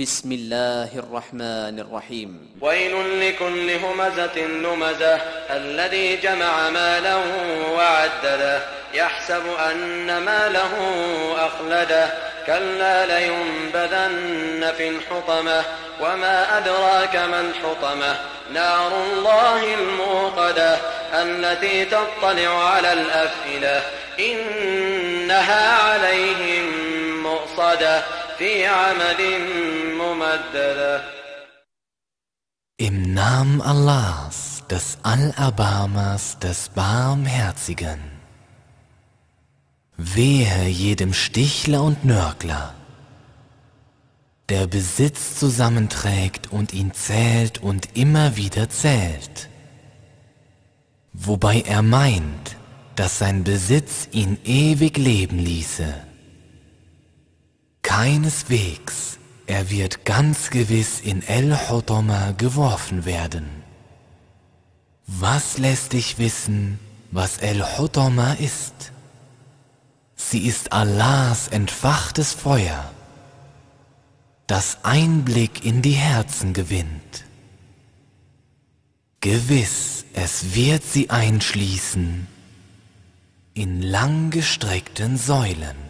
بسم الله الرحمن الرحيم. ويل لكل همزة لمزة الذي جمع مالا وعدده. يحسب أن ماله أخلده. كلا لينبذن في الحطمة وما أدراك ما الحطمة. نار الله الموقدة التي تطلع على الأفئدة. إنها عليهم مؤصدة. في عمد ممددة Im Namen Allahs, des Allerbarmers, des Barmherzigen. Wehe jedem Stichler und Nörgler, der Besitz zusammenträgt und ihn zählt und immer wieder zählt, wobei er meint, dass sein Besitz ihn ewig leben ließe. Keineswegs, er wird ganz gewiss in El-Hotoma geworfen werden. Was lässt dich wissen, was El-Hotoma ist? Sie ist Allahs entfachtes Feuer, das Einblick in die Herzen gewinnt. Gewiss, es wird sie einschließen in langgestreckten Säulen.